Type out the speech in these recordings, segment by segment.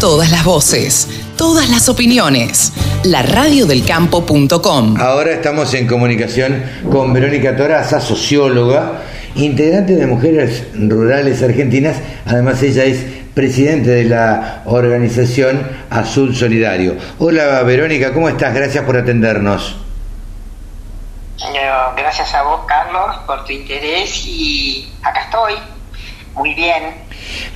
Todas las voces, todas las opiniones. La radiodelcampo.com. Ahora estamos en comunicación con Verónica Toraza, socióloga, integrante de Mujeres Rurales Argentinas. Además, ella es presidente de la organización Azul Solidario. Hola Verónica, ¿cómo estás? Gracias por atendernos. Gracias a vos, Carlos, por tu interés y acá estoy, muy bien,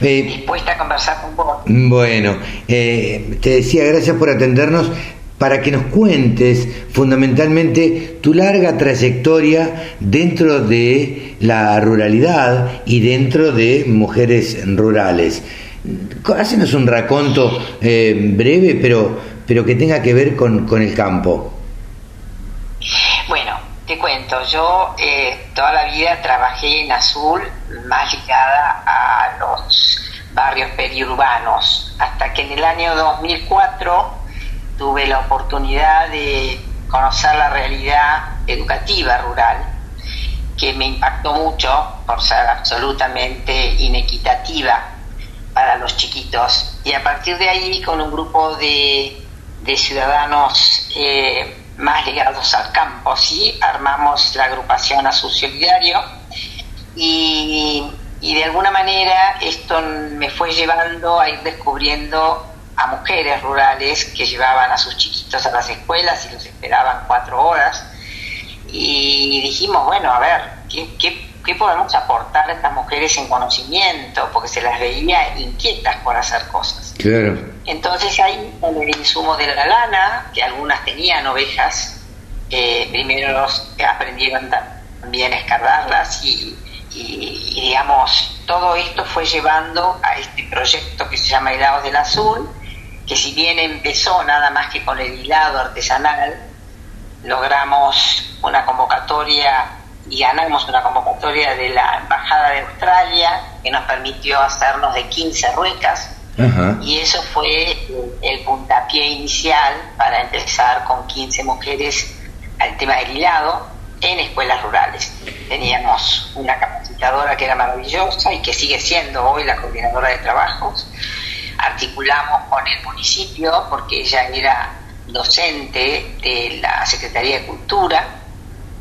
eh, dispuesta a conversar con vos. Bueno, eh, te decía, gracias por atendernos para que nos cuentes fundamentalmente tu larga trayectoria dentro de la ruralidad y dentro de mujeres rurales. Hácenos un raconto eh, breve, pero, pero que tenga que ver con, con el campo. Bueno, te cuento, yo eh, toda la vida trabajé en Azul, más ligada a los barrios periurbanos, hasta que en el año 2004 tuve la oportunidad de conocer la realidad educativa rural, que me impactó mucho por ser absolutamente inequitativa para los chiquitos. Y a partir de ahí, con un grupo de, de ciudadanos eh, más ligados al campo, ¿sí? Armamos la agrupación Azul Solidario y, y de alguna manera esto me fue llevando a ir descubriendo a mujeres rurales que llevaban a sus chiquitos a las escuelas y los esperaban cuatro horas. Y dijimos, bueno, a ver, ¿qué, qué, qué podemos aportar a estas mujeres en conocimiento? Porque se las veía inquietas por hacer cosas. Claro. Entonces ahí con el insumo de la lana, que algunas tenían ovejas, eh, primero aprendieron también a escardarlas y, digamos, todo esto fue llevando a este proyecto que se llama Hilados del Azul, que si bien empezó nada más que con el hilado artesanal, logramos una convocatoria y ganamos una convocatoria de la Embajada de Australia que nos permitió hacernos de 15 ruecas y eso fue el puntapié inicial para empezar con 15 mujeres al tema del hilado en escuelas rurales. Teníamos una capacitadora que era maravillosa y que sigue siendo hoy la coordinadora de trabajos. Articulamos con el municipio porque ella era docente de la Secretaría de Cultura.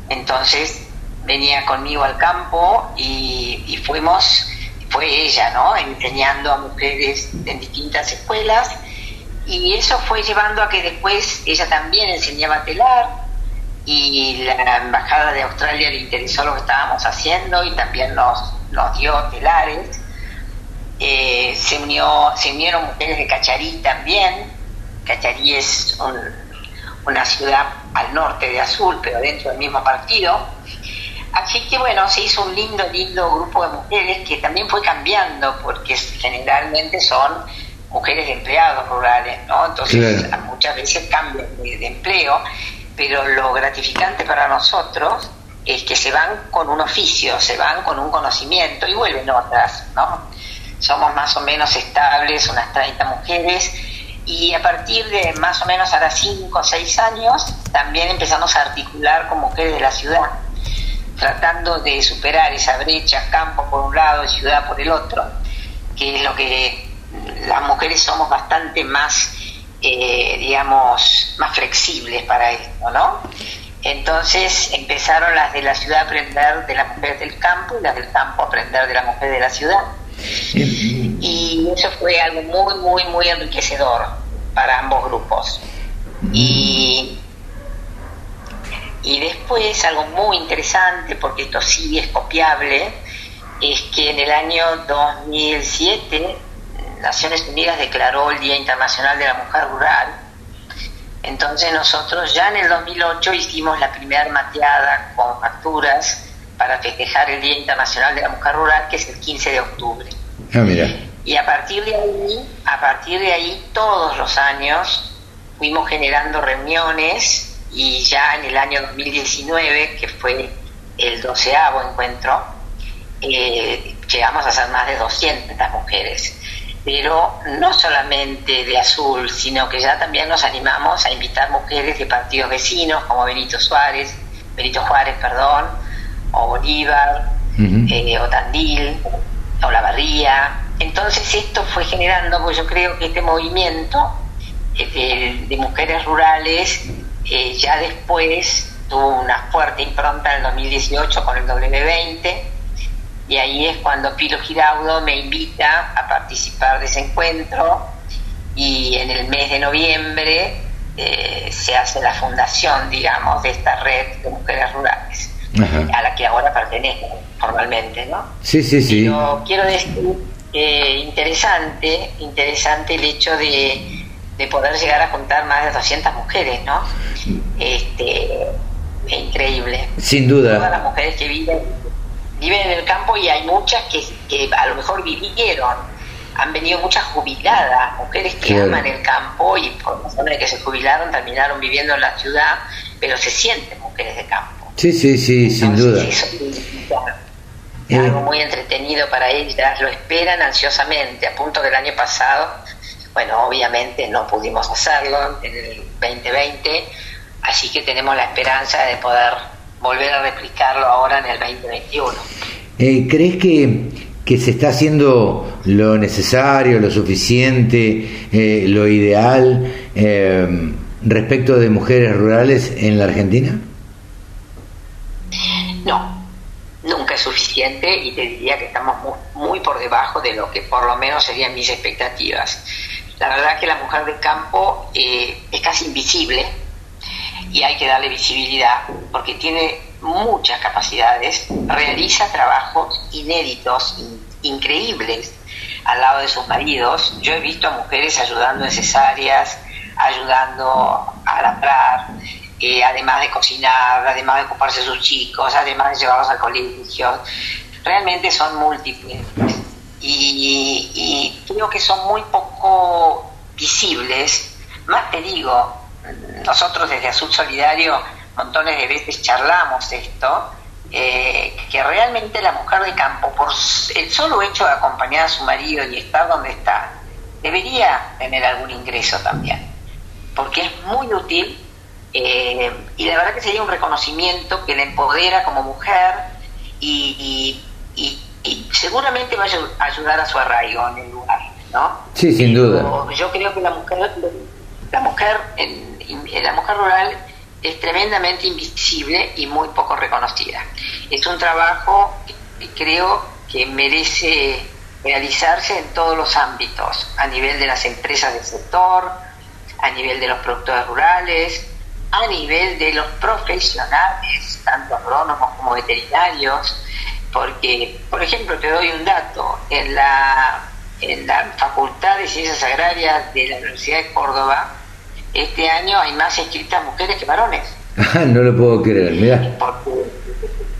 Entonces venía conmigo al campo y, fuimos fue ella, ¿no? Enseñando a mujeres en distintas escuelas y eso fue llevando a que después ella también enseñaba a telar y la embajada de Australia le interesó lo que estábamos haciendo y también nos, nos dio telares. Eh, se, unió, se unieron mujeres de Cacharí también. Cacharí es una ciudad al norte de Azul, pero dentro del mismo partido Así que bueno, se hizo un lindo, lindo grupo de mujeres que también fue cambiando, porque generalmente son mujeres de empleados rurales, ¿no? Entonces muchas veces cambian de, empleo, pero lo gratificante para nosotros es que se van con un oficio, se van con un conocimiento y vuelven otras, ¿no? Somos más o menos estables, unas 30 mujeres, y a partir de más o menos ahora 5 o 6 años también empezamos a articular con mujeres de la ciudad tratando de superar esa brecha, campo por un lado y ciudad por el otro, que es lo que las mujeres somos bastante más, eh, digamos, más flexibles para esto, ¿no? Entonces empezaron las de la ciudad a aprender de la mujer del campo y las del campo a aprender de la mujer de la ciudad. Y eso fue algo muy, muy, muy enriquecedor para ambos grupos. Y y después, algo muy interesante, porque esto sí es copiable, es que en el año 2007 Naciones Unidas declaró el Día Internacional de la Mujer Rural. Entonces nosotros ya en el 2008 hicimos la primera mateada con facturas para festejar el Día Internacional de la Mujer Rural, que es el 15 de octubre. Ah, mira. Y a partir de ahí, a partir de ahí, todos los años fuimos generando reuniones y ya en el año 2019, que fue el doceavo encuentro, eh, llegamos a ser más de 200 mujeres. Pero no solamente de azul, sino que ya también nos animamos a invitar mujeres de partidos vecinos como Benito Suárez, Benito Juárez, perdón, o Bolívar, eh, o Tandil, o La Barría, entonces esto fue generando, pues yo creo que este movimiento de, mujeres rurales eh, ya después tuvo una fuerte impronta en el 2018 con el W20 y ahí es cuando Pilo Giraudo me invita a participar de ese encuentro y en el mes de noviembre eh, se hace la fundación, digamos, de esta red de mujeres rurales, a la que ahora pertenezco formalmente, ¿no? Sí, sí, sí. Pero quiero decir que interesante, interesante el hecho de, de poder llegar a juntar más de 200 mujeres, ¿no? Este, es increíble. Sin duda. Todas las mujeres que viven, viven en el campo y hay muchas que, que a lo mejor vivieron han venido muchas jubiladas, mujeres que aman el campo y por razón de que se jubilaron terminaron viviendo en la ciudad, pero se sienten mujeres de campo. Sí, sí, sí, sin duda. es eh. algo muy entretenido para ellas, lo esperan ansiosamente, a punto del año pasado, bueno, obviamente no pudimos hacerlo en el 2020, así que tenemos la esperanza de poder volver a replicarlo ahora en el 2021. Eh, ¿Crees que que se está haciendo lo necesario, lo suficiente, eh, lo ideal eh, respecto de mujeres rurales en la Argentina? No, nunca es suficiente y te diría que estamos muy, por debajo de lo que por lo menos serían mis expectativas. La verdad que la mujer de campo eh, es casi invisible y hay que darle visibilidad porque tiene muchas capacidades, realiza trabajos inéditos, increíbles al lado de sus maridos. Yo he visto a mujeres ayudando en cesáreas, ayudando a labrar, eh, además de cocinar, además de ocuparse de sus chicos, además de llevarlos al colegio. Realmente son múltiples y, y creo que son muy visibles. Más te digo, nosotros desde Azul Solidario montones de veces charlamos esto, eh, que realmente la mujer de campo, por el solo hecho de acompañar a su marido y estar donde está, debería tener algún ingreso también, porque es muy útil eh, y la verdad que sería un reconocimiento que le empodera como mujer y, seguramente va a ayudar a su arraigo en el lugar, ¿no? Sí, sin duda. Yo creo que la mujer, la mujer, la mujer rural es tremendamente invisible y muy poco reconocida. Es un trabajo que creo que merece realizarse en todos los ámbitos, a nivel de las empresas del sector, a nivel de los productores rurales, a nivel de los profesionales, tanto agrónomos como veterinarios, porque, por ejemplo, te doy un dato, en la, en la Facultad de Ciencias Agrarias de la Universidad de Córdoba, este año hay más inscritas mujeres que varones. no lo puedo creer, mira.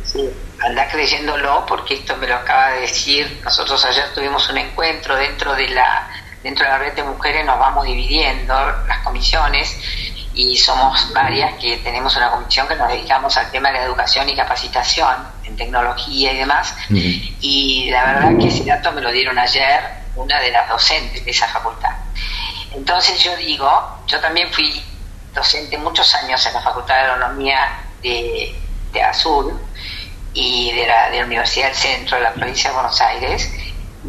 sí, anda creyéndolo porque esto me lo acaba de decir. Nosotros ayer tuvimos un encuentro dentro de la dentro de la red de mujeres, nos vamos dividiendo las comisiones y somos varias que tenemos una comisión que nos dedicamos al tema de la educación y capacitación en tecnología y demás. Y la verdad que ese dato me lo dieron ayer una de las docentes de esa facultad. Entonces yo digo, yo también fui docente muchos años en la Facultad de Agronomía de, Azul y de la, de la Universidad del Centro de la provincia de Buenos Aires,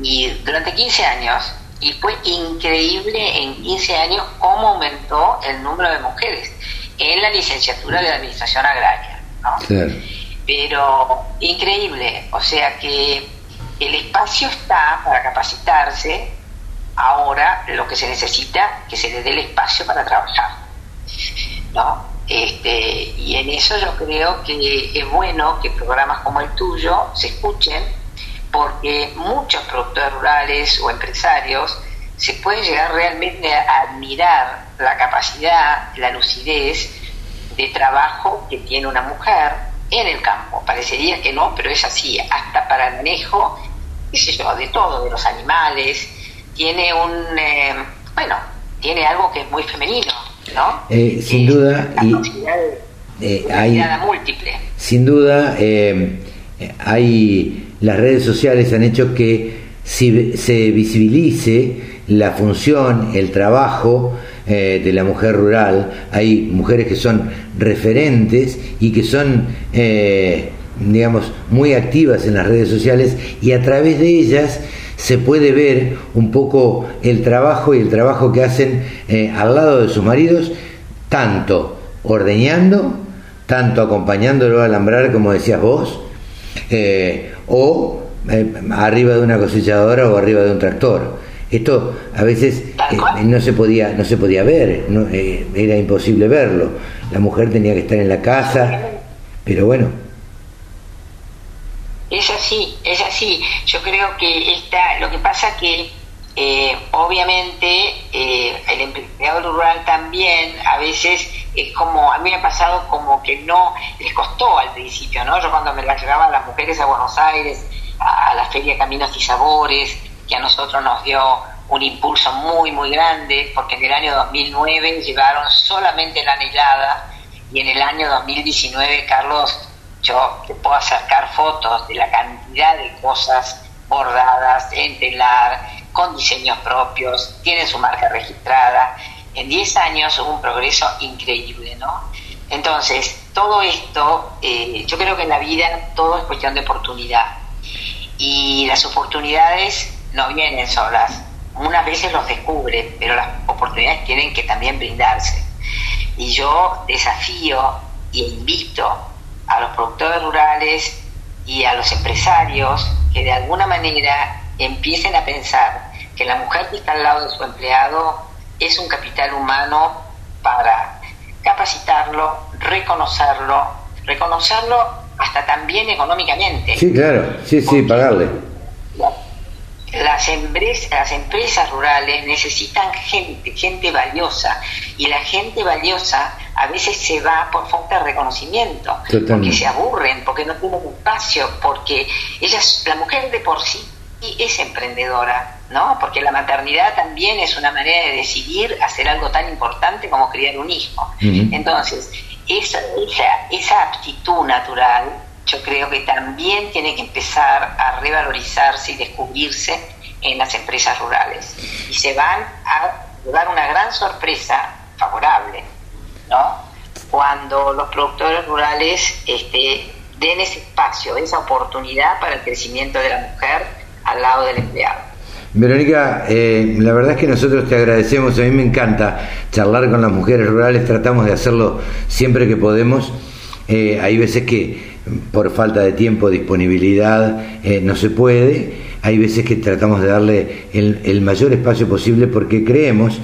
y durante 15 años, y fue increíble en 15 años cómo aumentó el número de mujeres en la licenciatura de Administración Agraria. ¿no? Pero increíble, o sea que el espacio está para capacitarse, ahora lo que se necesita que se le dé el espacio para trabajar. ¿no? Este, y en eso yo creo que es bueno que programas como el tuyo se escuchen, porque muchos productores rurales o empresarios se pueden llegar realmente a admirar la capacidad, la lucidez de trabajo que tiene una mujer en el campo. Parecería que no, pero es así, hasta para el manejo, qué sé yo, de todo, de los animales, tiene un, eh, bueno, tiene algo que es muy femenino, ¿no? Eh, sin duda, y eh, hay, múltiple. Sin duda, hay las redes sociales han hecho que si, se visibilice la función, el trabajo de la mujer rural. Hay mujeres que son referentes y que son, digamos, muy activas en las redes sociales y a través de ellas se puede ver un poco el trabajo y el trabajo que hacen eh, al lado de sus maridos, tanto ordeñando, tanto acompañándolo a alambrar, como decías vos, eh, o eh, arriba de una cosechadora o arriba de un tractor. Esto a veces no se podía no se podía ver, no, era imposible verlo. La mujer tenía que estar en la casa, pero bueno, es así, es así. Yo creo que está, lo que pasa que eh, obviamente eh, el empleado rural también a veces es como, a mí me ha pasado como que no, les costó al principio, ¿no? Yo cuando me las llevaba a las mujeres a Buenos Aires, a, la Feria Caminos y Sabores, que a nosotros nos dio un impulso muy, muy grande, porque en el año 2009 llevaron solamente la anhelada y en el año 2019, Carlos, yo te puedo acercar fotos de la cantidad de cosas bordadas en telar, con diseños propios, tiene su marca registrada. En 10 años hubo un progreso increíble, ¿no? Entonces, todo esto, eh, yo creo que en la vida todo es cuestión de oportunidad. Y las oportunidades no vienen solas. Unas veces los descubren, pero las oportunidades tienen que también brindarse. Y yo desafío e invito a los productores rurales y a los empresarios que de alguna manera empiecen a pensar que la mujer que está al lado de su empleado es un capital humano para capacitarlo, reconocerlo, reconocerlo hasta también económicamente. Sí, claro, sí, sí, pagarle las, empresas, las empresas rurales necesitan gente, gente valiosa, y la gente valiosa a veces se va por falta de reconocimiento, porque se aburren, porque no tienen espacio, porque ellas, la mujer de por sí es emprendedora, ¿no? Porque la maternidad también es una manera de decidir hacer algo tan importante como criar un hijo. Entonces, esa, esa, esa aptitud natural yo creo que también tiene que empezar a revalorizarse y descubrirse en las empresas rurales. Y se van a dar una gran sorpresa favorable, ¿no? Cuando los productores rurales este, den ese espacio, esa oportunidad para el crecimiento de la mujer al lado del empleado. Verónica, eh, la verdad es que nosotros te agradecemos, a mí me encanta charlar con las mujeres rurales, tratamos de hacerlo siempre que podemos. Eh, hay veces que por falta de tiempo, disponibilidad, eh, no se puede. Hay veces que tratamos de darle el, mayor espacio posible porque creemos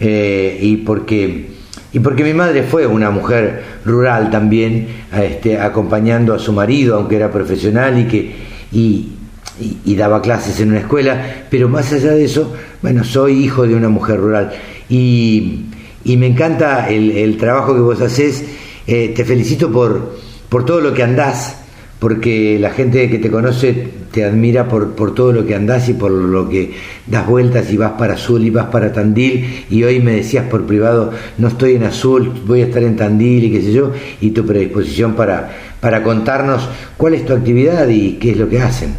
eh, y porque y porque mi madre fue una mujer rural también, este, acompañando a su marido, aunque era profesional y que y, daba clases en una escuela, pero más allá de eso, bueno, soy hijo de una mujer rural y, me encanta el, trabajo que vos haces. Eh, te felicito por, por todo lo que andás, porque la gente que te conoce te admira por, por todo lo que andás y por lo que das vueltas y vas para Azul y vas para Tandil y hoy me decías por privado, no estoy en Azul, voy a estar en Tandil y qué sé yo, y tu predisposición para, para contarnos cuál es tu actividad y qué es lo que hacen.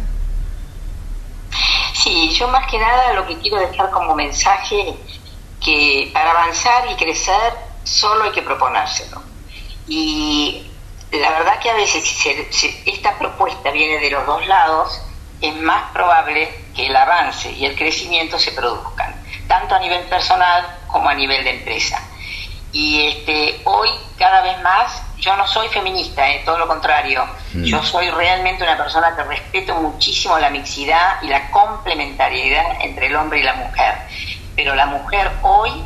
Sí, yo más que nada lo que quiero dejar como mensaje que para avanzar y crecer solo hay que proponérselo. Y la verdad que a veces si, esta propuesta viene de los dos lados, es más probable que el avance y el crecimiento se produzcan, tanto a nivel personal como a nivel de empresa. Y este, hoy cada vez más yo no soy feminista, eh, todo lo contrario, mm. yo soy realmente una persona que respeto muchísimo la mixidad y la complementariedad entre el hombre y la mujer. Pero la mujer hoy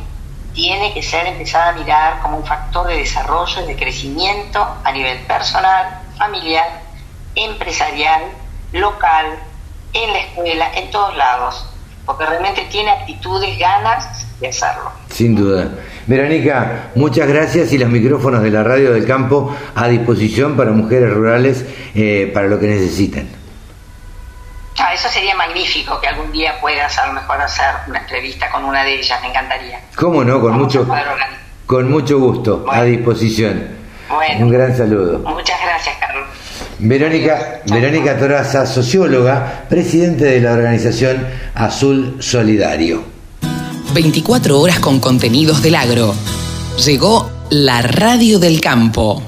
tiene que ser empezada a mirar como un factor de desarrollo y de crecimiento a nivel personal, familiar, empresarial, local, en la escuela, en todos lados, porque realmente tiene actitudes, ganas de hacerlo. Sin duda. Verónica, muchas gracias y los micrófonos de la radio del campo a disposición para mujeres rurales eh, para lo que necesiten. Ah, eso sería magnífico que algún día puedas a lo mejor hacer una entrevista con una de ellas, me encantaría. ¿Cómo no? Con, mucho, con mucho gusto, a disposición. Bueno, Un gran saludo. Muchas gracias, Carlos. Verónica, Verónica Toraza, socióloga, presidente de la organización Azul Solidario. 24 horas con contenidos del agro. Llegó la radio del campo.